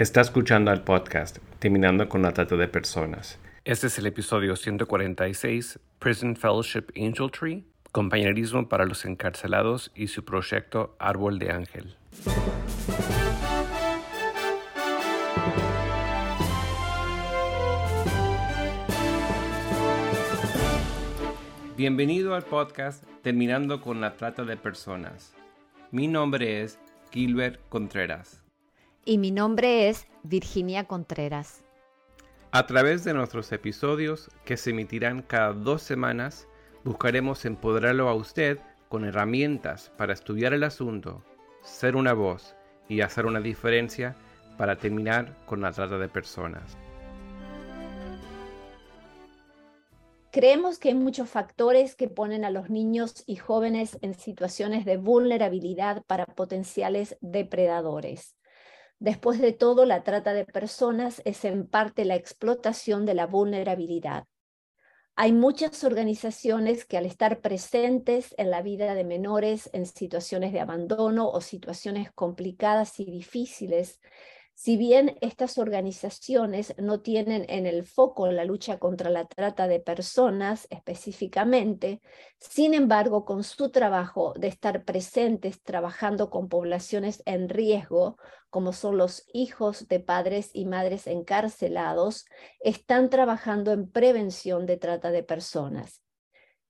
Está escuchando al podcast Terminando con la Trata de Personas. Este es el episodio 146, Prison Fellowship Angel Tree, Compañerismo para los Encarcelados y su proyecto Árbol de Ángel. Bienvenido al podcast Terminando con la Trata de Personas. Mi nombre es Gilbert Contreras y mi nombre es Virginia Contreras. A través de nuestros episodios, que se emitirán cada dos semanas, buscaremos empoderarlo a usted con herramientas para estudiar el asunto, ser una voz y hacer una diferencia para terminar con la trata de personas. Creemos que hay muchos factores que ponen a los niños y jóvenes en situaciones de vulnerabilidad para potenciales depredadores. Después de todo, la trata de personas es en parte la explotación de la vulnerabilidad. Hay muchas organizaciones que al estar presentes en la vida de menores en situaciones de abandono o situaciones complicadas y difíciles, si bien estas organizaciones no tienen en el foco la lucha contra la trata de personas específicamente, sin embargo, con su trabajo de estar presentes trabajando con poblaciones en riesgo, como son los hijos de padres y madres encarcelados, están trabajando en prevención de trata de personas.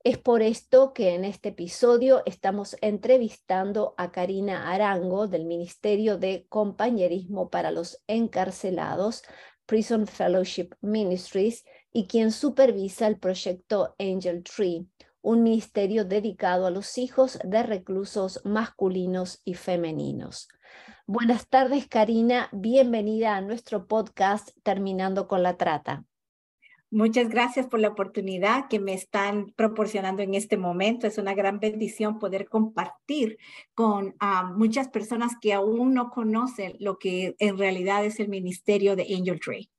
Es por esto que en este episodio estamos entrevistando a Karina Arango del Ministerio de Compañerismo para los Encarcelados, Prison Fellowship Ministries, y quien supervisa el proyecto Angel Tree, un ministerio dedicado a los hijos de reclusos masculinos y femeninos. Buenas tardes, Karina. Bienvenida a nuestro podcast Terminando con la Trata. Muchas gracias por la oportunidad que me están proporcionando en este momento. Es una gran bendición poder compartir con ah, muchas personas que aún no conocen lo que en realidad es el ministerio de Angel Tree.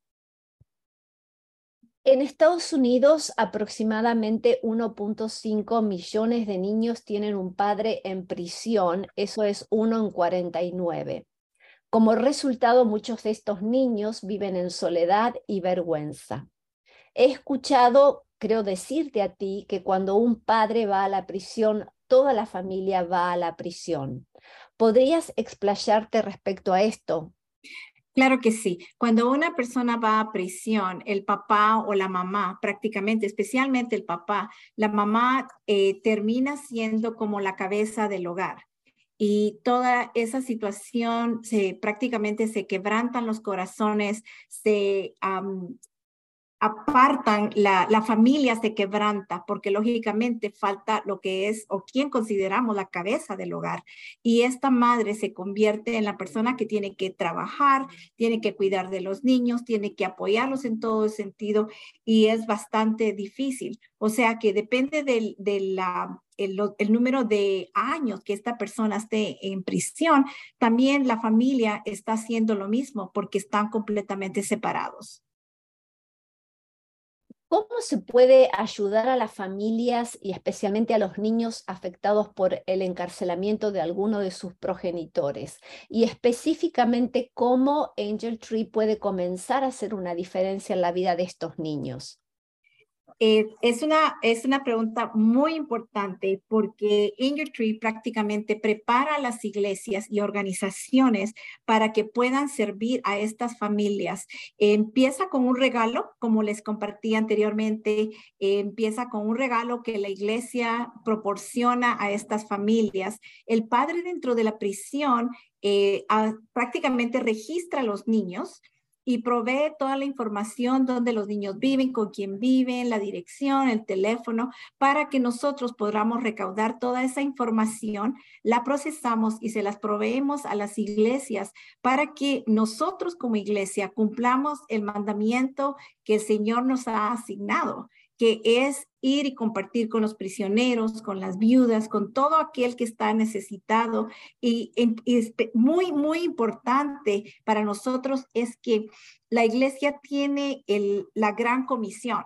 En Estados Unidos, aproximadamente 1.5 millones de niños tienen un padre en prisión, eso es uno en 49. Como resultado, muchos de estos niños viven en soledad y vergüenza. He escuchado, creo decirte a ti, que cuando un padre va a la prisión, toda la familia va a la prisión. ¿Podrías explayarte respecto a esto? Claro que sí. Cuando una persona va a prisión, el papá o la mamá, prácticamente, especialmente el papá, la mamá eh, termina siendo como la cabeza del hogar. Y toda esa situación se prácticamente se quebrantan los corazones, se apartan, la, la, familia se quebranta porque lógicamente falta lo que es o quien consideramos la cabeza del hogar. Y esta madre se convierte en la persona que tiene que trabajar, tiene que cuidar de los niños, tiene que apoyarlos en todo sentido y es bastante difícil. O sea que depende del, el, el, número de años que esta persona esté en prisión, también la familia está haciendo lo mismo porque están completamente separados. ¿Cómo se puede ayudar a las familias y especialmente a los niños afectados por el encarcelamiento de alguno de sus progenitores? Y específicamente, ¿cómo Angel Tree puede comenzar a hacer una diferencia en la vida de estos niños? Eh, es, una, es una pregunta muy importante porque Angel Tree prácticamente prepara a las iglesias y organizaciones para que puedan servir a estas familias. empieza con un regalo, como les compartí anteriormente, empieza con un regalo que la iglesia proporciona a estas familias. El padre dentro de la prisión eh, prácticamente registra a los niños y provee toda la información donde los niños viven, con quién viven, la dirección, el teléfono, para que nosotros podamos recaudar toda esa información, la procesamos y se las proveemos a las iglesias para que nosotros como iglesia cumplamos el mandamiento que el Señor nos ha asignado que es ir y compartir con los prisioneros, con las viudas, con todo aquel que está necesitado. Y, es muy, muy importante para nosotros es que la iglesia tiene el, la gran comisión,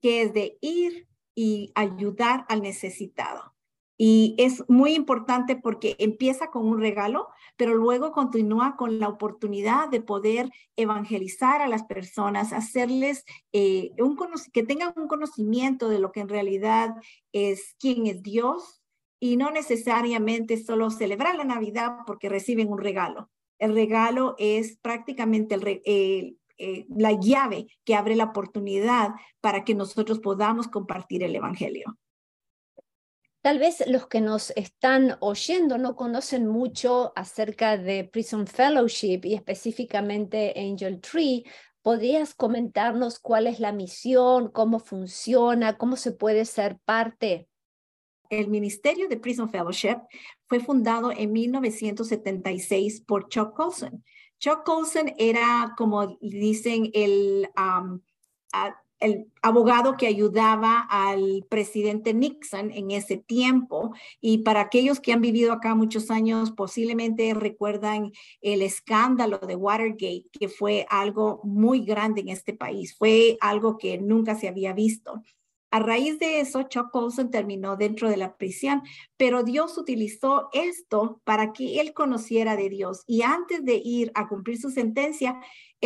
que es de ir y ayudar al necesitado. Y es muy importante porque empieza con un regalo, pero luego continúa con la oportunidad de poder evangelizar a las personas, hacerles eh, un que tengan un conocimiento de lo que en realidad es quién es Dios y no necesariamente solo celebrar la Navidad porque reciben un regalo. El regalo es prácticamente eh, la llave que abre la oportunidad para que nosotros podamos compartir el Evangelio. Tal vez los que nos están oyendo no conocen mucho acerca de Prison Fellowship y específicamente Angel Tree. ¿Podrías comentarnos cuál es la misión, cómo funciona, cómo se puede ser parte? El Ministerio de Prison Fellowship fue fundado en 1976 por Chuck Colson. Chuck Colson era, como dicen, el, el abogado que ayudaba al presidente Nixon en ese tiempo. Y para aquellos que han vivido acá muchos años, posiblemente recuerdan el escándalo de Watergate, que fue algo muy grande en este país. Fue algo que nunca se había visto. A raíz de eso, Chuck Colson terminó dentro de la prisión, pero Dios utilizó esto para que él conociera de Dios. Y antes de ir a cumplir su sentencia,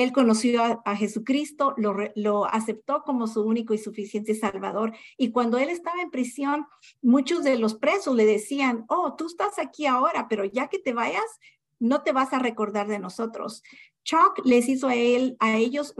él conoció a, Jesucristo, lo, aceptó como su único y suficiente Salvador. Y cuando él estaba en prisión, muchos de los presos le decían, oh, tú estás aquí ahora, pero ya que te vayas, no te vas a recordar de nosotros. Chuck les hizo a, a ellos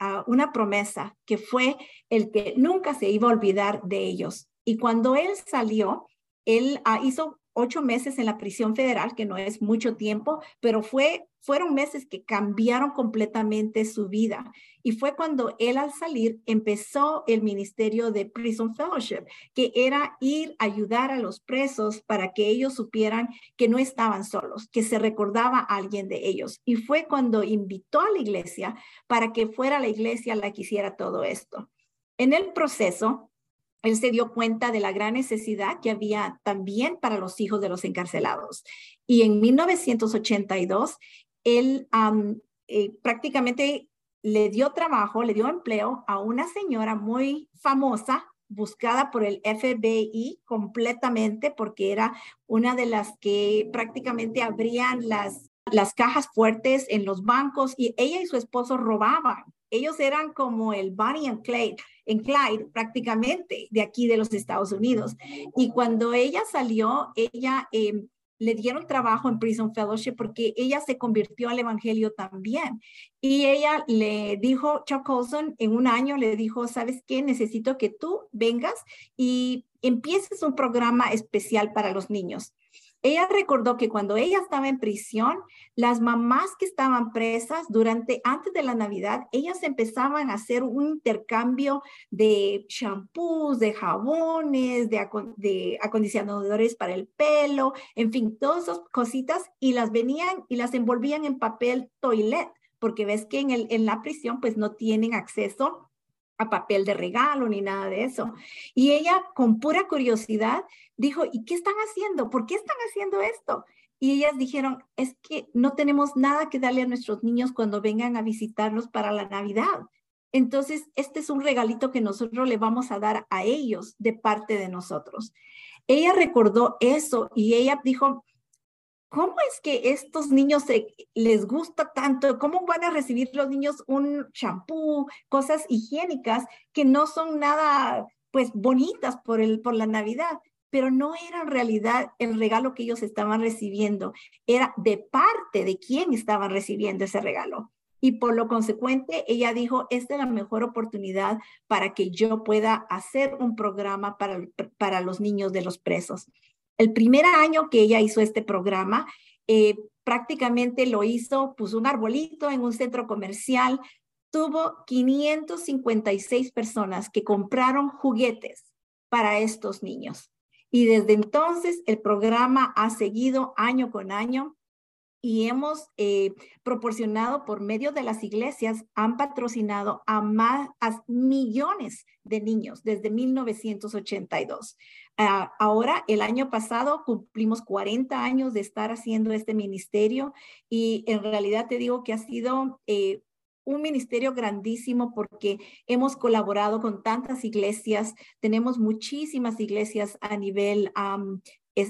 ah, una promesa que fue el que nunca se iba a olvidar de ellos. Y cuando él salió, él ah, hizo ocho meses en la prisión federal, que no es mucho tiempo, pero fue, fueron meses que cambiaron completamente su vida. Y fue cuando él al salir empezó el ministerio de Prison Fellowship, que era ir a ayudar a los presos para que ellos supieran que no estaban solos, que se recordaba a alguien de ellos. Y fue cuando invitó a la iglesia para que fuera la iglesia la que hiciera todo esto. En el proceso, él se dio cuenta de la gran necesidad que había también para los hijos de los encarcelados. Y en 1982, él eh, prácticamente le dio trabajo, le dio empleo a una señora muy famosa, buscada por el FBI completamente, porque era una de las que prácticamente abrían las, las cajas fuertes en los bancos y ella y su esposo robaban ellos eran como el Bonnie and Clyde, en Clyde prácticamente de aquí de los Estados Unidos. Y cuando ella salió, ella em, le dieron trabajo en Prison Fellowship porque ella se convirtió al Evangelio también. Y ella le dijo, Chuck Colson, en un año le dijo, ¿sabes qué? Necesito que tú vengas y empieces un programa especial para los niños. Ella recordó que cuando ella estaba en prisión, las mamás que estaban presas durante, antes de la Navidad, ellas empezaban a hacer un intercambio de shampoos, de jabones, de, acondicionadores para el pelo, en fin, todas esas cositas y las venían y las envolvían en papel toilet, porque ves que en, el, en la prisión pues no tienen acceso a papel de regalo ni nada de eso. Y ella con pura curiosidad dijo, ¿y qué están haciendo? ¿Por qué están haciendo esto? Y ellas dijeron, es que no tenemos nada que darle a nuestros niños cuando vengan a visitarnos para la Navidad. Entonces, este es un regalito que nosotros le vamos a dar a ellos de parte de nosotros. Ella recordó eso y ella dijo, ¿cómo es que estos niños les gusta tanto? ¿Cómo van a recibir los niños un shampoo, cosas higiénicas que no son nada, pues, bonitas por, el, por la Navidad? Pero no era en realidad el regalo que ellos estaban recibiendo, era de parte de quién estaban recibiendo ese regalo. Y por lo consecuente, ella dijo, esta es la mejor oportunidad para que yo pueda hacer un programa para, para los niños de los presos. El primer año que ella hizo este programa, eh, prácticamente lo hizo, puso un arbolito en un centro comercial, tuvo 556 personas que compraron juguetes para estos niños. Y desde entonces el programa ha seguido año con año y hemos eh, proporcionado por medio de las iglesias, han patrocinado a más a millones de niños desde 1982. Ah, ahora, el año pasado cumplimos 40 años de estar haciendo este ministerio y en realidad te digo que ha sido eh, un ministerio grandísimo porque hemos colaborado con tantas iglesias. Tenemos muchísimas iglesias a nivel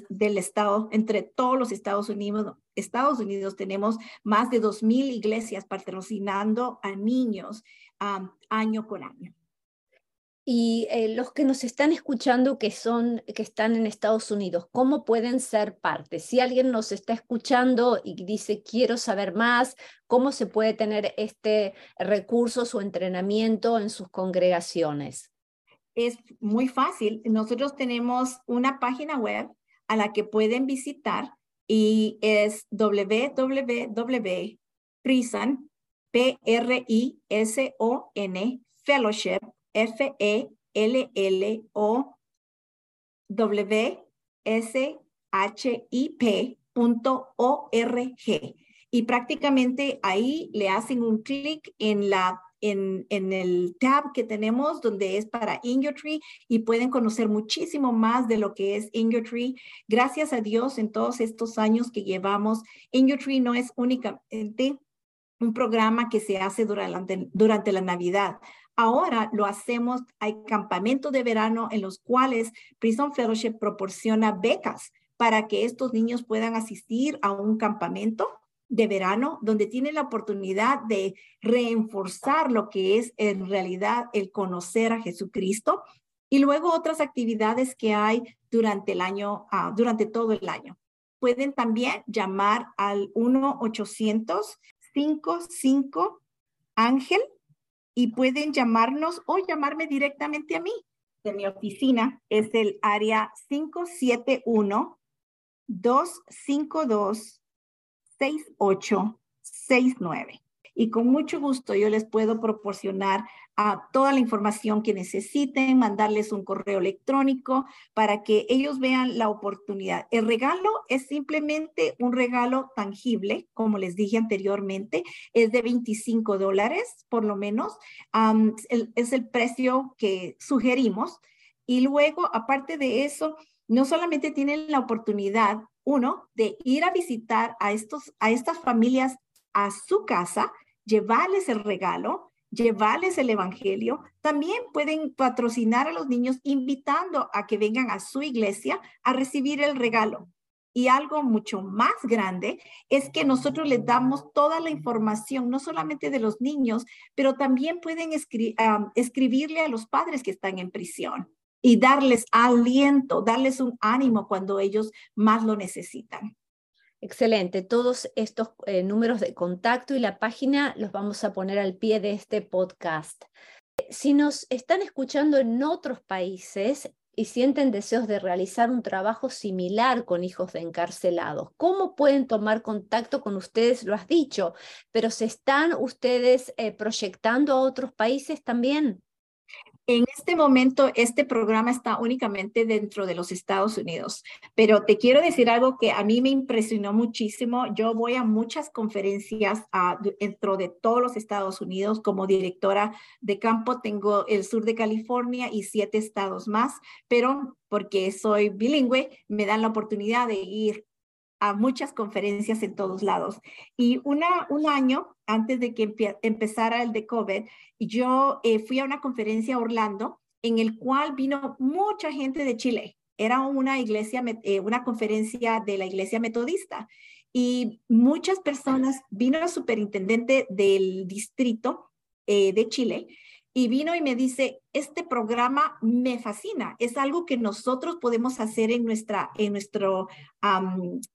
del estado, entre todos los Estados Unidos. Estados Unidos tenemos más de 2.000 iglesias patrocinando a niños año con año. Y eh, los que nos están escuchando que son que están en Estados Unidos, ¿cómo pueden ser parte? Si alguien nos está escuchando y dice quiero saber más, ¿cómo se puede tener este recurso o entrenamiento en sus congregaciones? Es muy fácil. Nosotros tenemos una página web a la que pueden visitar y es www.prison, P I S O N fellowship F-E-L-L-O-W-S-H-I-P.org. Y prácticamente ahí le hacen un clic en la en, el tab que tenemos donde es para In Your Tree y pueden conocer muchísimo más de lo que es In Your Tree. Gracias a Dios en todos estos años que llevamos, In Your Tree no es únicamente un programa que se hace durante, durante la Navidad. Ahora lo hacemos, hay campamentos de verano en los cuales Prison Fellowship proporciona becas para que estos niños puedan asistir a un campamento de verano donde tienen la oportunidad de reforzar lo que es en realidad el conocer a Jesucristo y luego otras actividades que hay durante el año, ah, durante todo el año. Pueden también llamar al 1-800-55 Ángel y pueden llamarnos o llamarme directamente a mí. De mi oficina es el área 571 252 6869 y con mucho gusto yo les puedo proporcionar toda la información que necesiten, mandarles un correo electrónico para que ellos vean la oportunidad. El regalo es simplemente un regalo tangible, como les dije anteriormente, es de 25 dólares por lo menos, es el precio que sugerimos. Y luego, aparte de eso, no solamente tienen la oportunidad, uno, de ir a visitar a, estos, a estas familias a su casa, llevarles el regalo, llevarles el evangelio. También pueden patrocinar a los niños invitando a que vengan a su iglesia a recibir el regalo. Y algo mucho más grande es que nosotros les damos toda la información, no solamente de los niños, pero también pueden escribirle a los padres que están en prisión y darles aliento, darles un ánimo cuando ellos más lo necesitan. Excelente. Todos estos eh, números de contacto y la página los vamos a poner al pie de este podcast. Si nos están escuchando en otros países y sienten deseos de realizar un trabajo similar con hijos de encarcelados, ¿cómo pueden tomar contacto con ustedes? Lo has dicho, pero ¿se están ustedes eh, proyectando a otros países también? En este momento, este programa está únicamente dentro de los Estados Unidos, pero te quiero decir algo que a mí me impresionó muchísimo. Yo voy a muchas conferencias ah, dentro de todos los Estados Unidos como directora de campo. Tengo el sur de California y siete estados más, pero porque soy bilingüe, me dan la oportunidad de ir a muchas conferencias en todos lados. Y una, un año antes de que empezara el de COVID, yo eh, fui a una conferencia a Orlando en el cual vino mucha gente de Chile. Era una iglesia, eh, una conferencia de la iglesia metodista y muchas personas, vino el superintendente del distrito eh, de Chile y vino y me dice, este programa me fascina, es algo que nosotros podemos hacer en nuestra, en nuestro,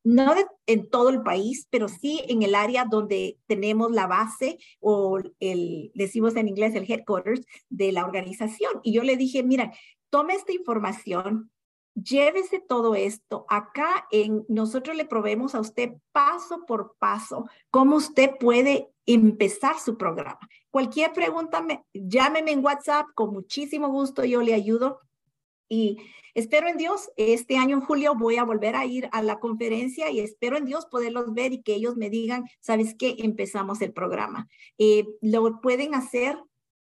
no en todo el país, pero sí en el área donde tenemos la base o el, decimos en inglés, el headquarters de la organización. Y yo le dije, mira, tome esta información, llévese todo esto. Acá en nosotros le probemos a usted paso por paso cómo usted puede empezar su programa. Cualquier pregunta, me, llámeme en WhatsApp, con muchísimo gusto yo le ayudo. Y espero en Dios, este año en julio voy a volver a ir a la conferencia y espero en Dios poderlos ver y que ellos me digan, ¿sabes qué? Empezamos el programa. Eh, lo pueden hacer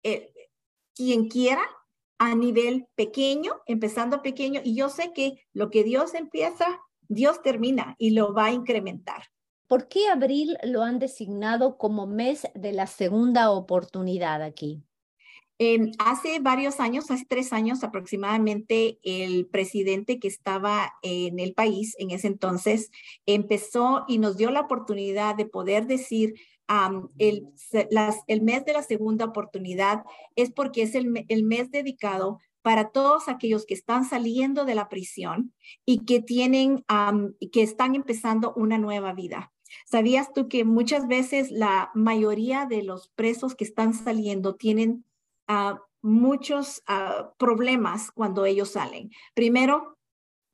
eh, quien quiera a nivel pequeño, empezando pequeño. Y yo sé que lo que Dios empieza, Dios termina y lo va a incrementar. ¿Por qué abril lo han designado como mes de la segunda oportunidad aquí? hace varios años, hace tres años aproximadamente, el presidente que estaba en el país en ese entonces empezó y nos dio la oportunidad de poder decir el, el, mes de la segunda oportunidad es porque es el, el mes dedicado para todos aquellos que están saliendo de la prisión y que tienen, que están empezando una nueva vida. ¿Sabías tú que muchas veces la mayoría de los presos que están saliendo tienen uh, muchos uh, problemas cuando ellos salen. Primero,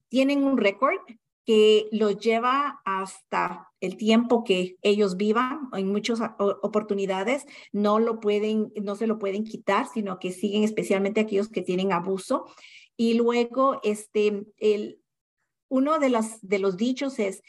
tienen un récord que los lleva hasta el tiempo que ellos vivan. En muchas oportunidades no lo pueden, no se lo pueden quitar, sino que siguen especialmente aquellos que tienen abuso. Y luego, este, el, uno de los, de los dichos es,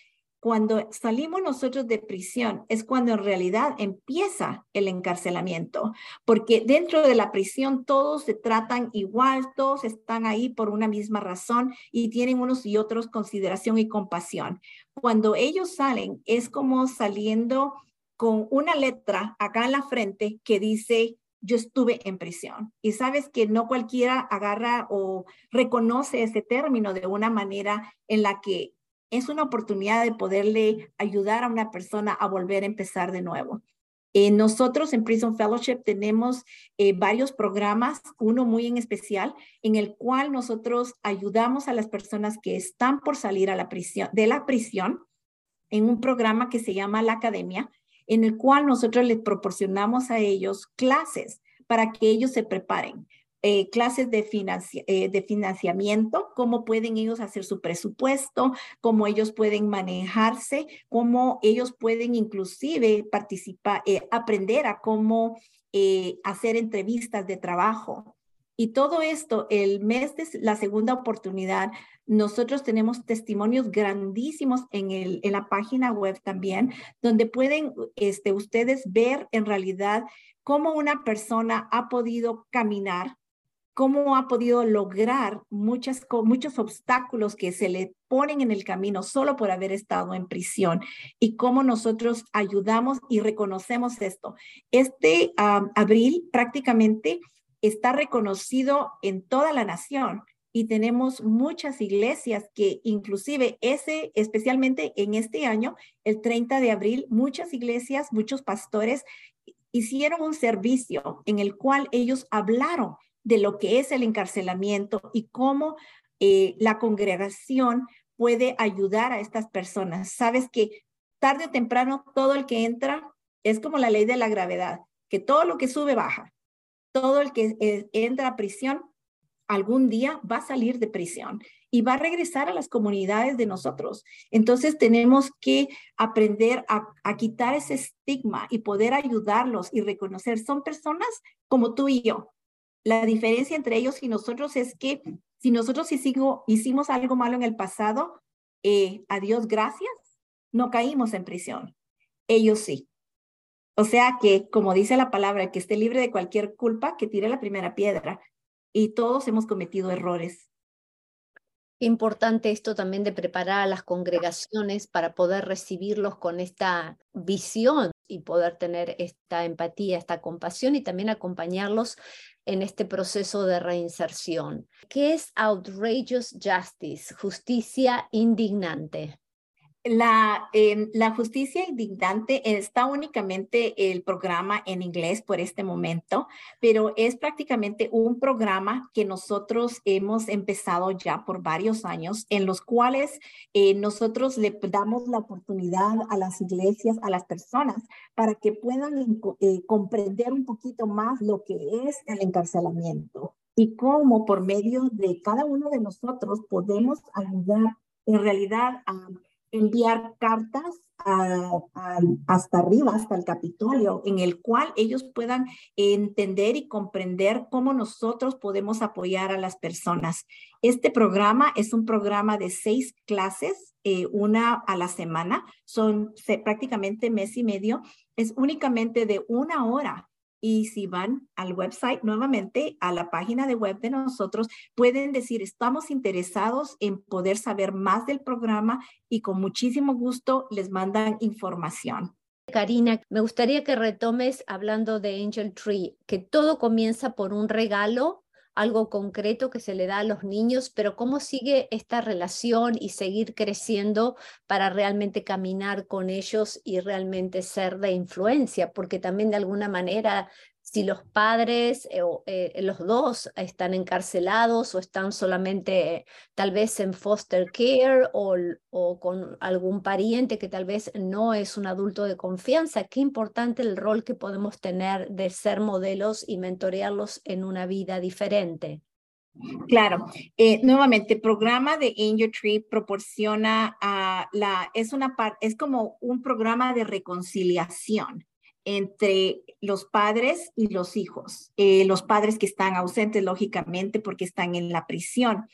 cuando salimos nosotros de prisión es cuando en realidad empieza el encarcelamiento, porque dentro de la prisión todos se tratan igual, todos están ahí por una misma razón y tienen unos y otros consideración y compasión. Cuando ellos salen es como saliendo con una letra acá en la frente que dice yo estuve en prisión. Y sabes que no cualquiera agarra o reconoce ese término de una manera en la que es una oportunidad de poderle ayudar a una persona a volver a empezar de nuevo. Eh, nosotros en Prison Fellowship tenemos eh, varios programas, uno muy en especial, en el cual nosotros ayudamos a las personas que están por salir a la prisión, de la prisión en un programa que se llama La Academia, en el cual nosotros les proporcionamos a ellos clases para que ellos se preparen. Eh, clases de, eh, de financiamiento, cómo pueden ellos hacer su presupuesto, cómo ellos pueden manejarse, cómo ellos pueden inclusive participar, eh, aprender a cómo hacer entrevistas de trabajo. Y todo esto, el mes de la segunda oportunidad, nosotros tenemos testimonios grandísimos en, el, en la página web también, donde pueden este, ustedes ver en realidad cómo una persona ha podido caminar cómo ha podido lograr muchas, muchos obstáculos que se le ponen en el camino solo por haber estado en prisión y cómo nosotros ayudamos y reconocemos esto. Este abril prácticamente está reconocido en toda la nación y tenemos muchas iglesias que inclusive ese, especialmente en este año, el 30 de abril, muchas iglesias, muchos pastores hicieron un servicio en el cual ellos hablaron de lo que es el encarcelamiento y cómo eh, la congregación puede ayudar a estas personas. Sabes que tarde o temprano todo el que entra es como la ley de la gravedad, que todo lo que sube baja. Todo el que eh, entra a prisión algún día va a salir de prisión y va a regresar a las comunidades de nosotros. Entonces tenemos que aprender a, a, quitar ese estigma y poder ayudarlos y reconocer, son personas como tú y yo, la diferencia entre ellos y nosotros es que si nosotros hicimos, algo malo en el pasado, eh, a Dios gracias, no caímos en prisión. Ellos sí. O sea que, como dice la palabra, que esté libre de cualquier culpa, que tire la primera piedra. Y todos hemos cometido errores. Importante esto también de preparar a las congregaciones para poder recibirlos con esta visión y poder tener esta empatía, esta compasión y también acompañarlos en este proceso de reinserción. ¿Qué es outrageous justice? Justicia indignante. La, em, la justicia indignante está únicamente el programa en inglés por este momento, pero es prácticamente un programa que nosotros hemos empezado ya por varios años, en los cuales eh, nosotros le damos la oportunidad a las iglesias, a las personas, para que puedan eh, comprender un poquito más lo que es el encarcelamiento y cómo por medio de cada uno de nosotros podemos ayudar en realidad a enviar cartas hasta arriba, hasta el Capitolio, en el cual ellos puedan entender y comprender cómo nosotros podemos apoyar a las personas. Este programa es un programa de seis clases, eh, una a la semana, son prácticamente mes y medio, es únicamente de una hora Y si van al website nuevamente, a la página de web de nosotros, pueden decir, estamos interesados en poder saber más del programa y con muchísimo gusto les mandan información. Karina, me gustaría que retomes hablando de Angel Tree, que todo comienza por un regalo algo concreto que se le da a los niños, pero cómo sigue esta relación y seguir creciendo para realmente caminar con ellos y realmente ser de influencia, porque también de alguna manera si los padres eh, eh, los dos están encarcelados o están solamente tal vez en foster care o, o, con algún pariente que tal vez no es un adulto de confianza, qué importante el rol que podemos tener de ser modelos y mentorearlos en una vida diferente. Claro, eh, nuevamente, el programa de Angel Tree proporciona a la, es una es como un programa de reconciliación entre los padres y los hijos. Eh, los padres que están ausentes, lógicamente, porque están en la prisión.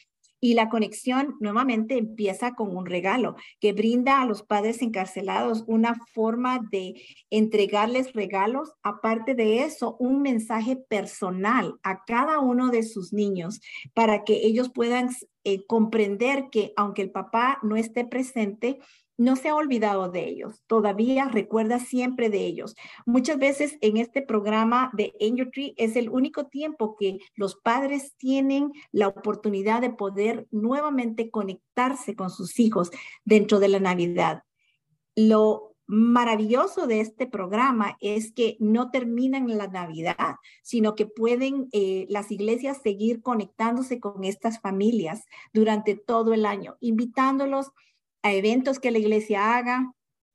Y la conexión nuevamente empieza con un regalo que brinda a los padres encarcelados una forma de entregarles regalos. Aparte de eso, un mensaje personal a cada uno de sus niños para que ellos puedan eh, comprender que aunque el papá no esté presente, no se ha olvidado de ellos, todavía recuerda siempre de ellos. Muchas veces en este programa de Angel Tree es el único tiempo que los padres tienen la oportunidad de poder nuevamente conectarse con sus hijos dentro de la Navidad. Lo maravilloso de este programa es que no terminan la Navidad, sino que pueden eh, las iglesias seguir conectándose con estas familias durante todo el año, invitándolos a eventos que la iglesia haga,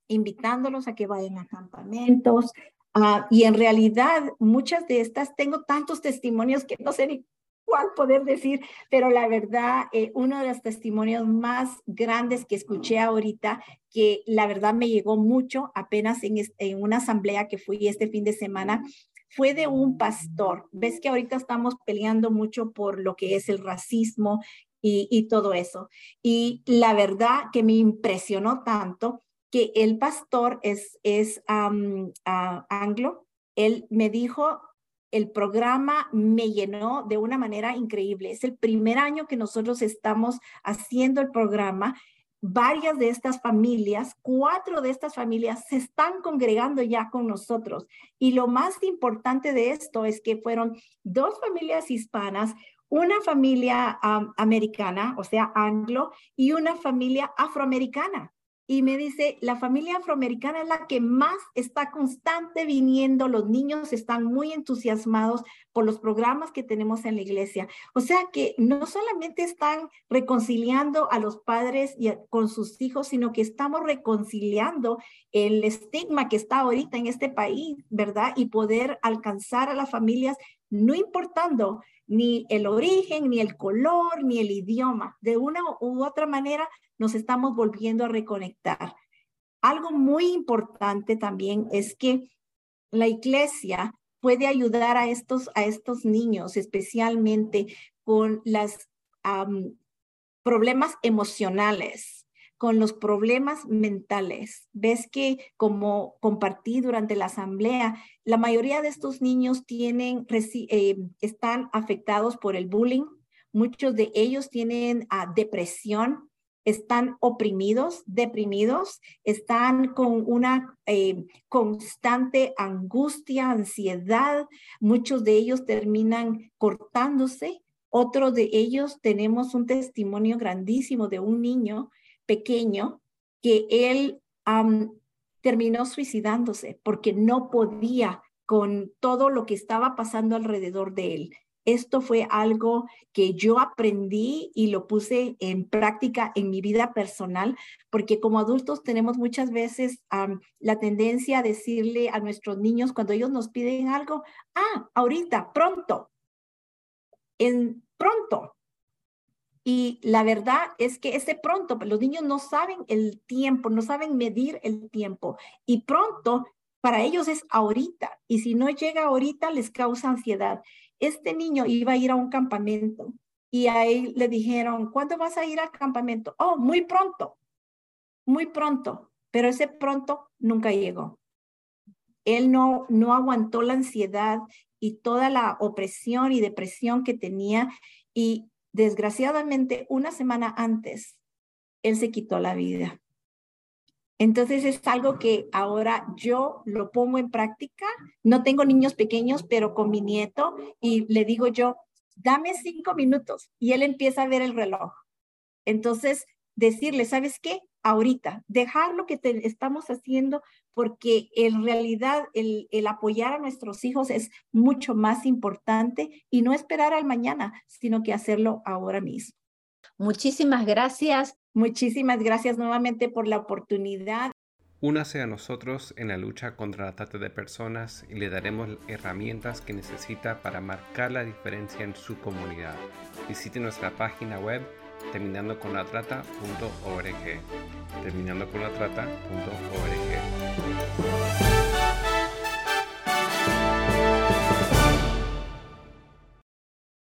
invitándolos a que vayan a campamentos. Ah, y en realidad, muchas de estas, tengo tantos testimonios que no sé ni cuál poder decir, pero la verdad, eh, uno de los testimonios más grandes que escuché ahorita, que la verdad me llegó mucho apenas en, en una asamblea que fui este fin de semana, fue de un pastor. Ves que ahorita estamos peleando mucho por lo que es el racismo y, todo eso. Y la verdad que me impresionó tanto que el pastor es, es anglo. Él me dijo, el programa me llenó de una manera increíble. Es el primer año que nosotros estamos haciendo el programa. Varias de estas familias, cuatro de estas familias se están congregando ya con nosotros. Y lo más importante de esto es que fueron dos familias hispanas, una familia americana, o sea, anglo, y una familia afroamericana. Y me dice, la familia afroamericana es la que más está constante viniendo, los niños están muy entusiasmados por los programas que tenemos en la iglesia. O sea que no solamente están reconciliando a los padres y con sus hijos, sino que estamos reconciliando el estigma que está ahorita en este país, ¿verdad? Y poder alcanzar a las familias, no importando ni el origen, ni el color, ni el idioma. De una u otra manera nos estamos volviendo a reconectar. Algo muy importante también es que la iglesia puede ayudar a estos, a estos niños, especialmente con los problemas emocionales con los problemas mentales. Ves que como compartí durante la asamblea, la mayoría de estos niños tienen, eh, están afectados por el bullying. Muchos de ellos tienen ah, depresión, están oprimidos, deprimidos, están con una eh, constante angustia, ansiedad. Muchos de ellos terminan cortándose. Otro de ellos tenemos un testimonio grandísimo de un niño pequeño que él terminó suicidándose porque no podía con todo lo que estaba pasando alrededor de él. Esto fue algo que yo aprendí y lo puse en práctica en mi vida personal, porque como adultos tenemos muchas veces la tendencia a decirle a nuestros niños cuando ellos nos piden algo, ah, ahorita, pronto, en pronto, y la verdad es que ese pronto, los niños no saben el tiempo, no saben medir el tiempo. Y pronto para ellos es ahorita. Y si no llega ahorita, les causa ansiedad. Este niño iba a ir a un campamento y ahí le dijeron, ¿cuándo vas a ir al campamento? Oh, muy pronto, muy pronto. Pero ese pronto nunca llegó. él no, no aguantó la ansiedad y toda la opresión y depresión que tenía y desgraciadamente una semana antes, él se quitó la vida. Entonces es algo que ahora yo lo pongo en práctica. No tengo niños pequeños, pero con mi nieto y le digo yo, dame cinco minutos y él empieza a ver el reloj. Entonces, decirle, ¿sabes qué? Ahorita, dejar lo que te estamos haciendo porque en realidad el, el apoyar a nuestros hijos es mucho más importante y no esperar al mañana, sino que hacerlo ahora mismo. Muchísimas gracias. Muchísimas gracias nuevamente por la oportunidad. Únase a nosotros en la lucha contra la trata de personas y le daremos herramientas que necesita para marcar la diferencia en su comunidad. Visite nuestra página web terminando con la trata.org. Terminando con la trata.org.